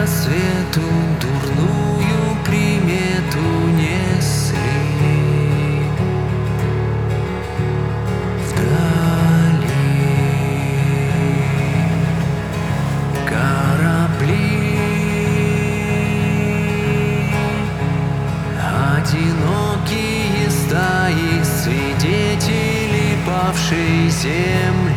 рассвету дурную примету несли вдали корабли одинокие стаи свидетели павшей земли.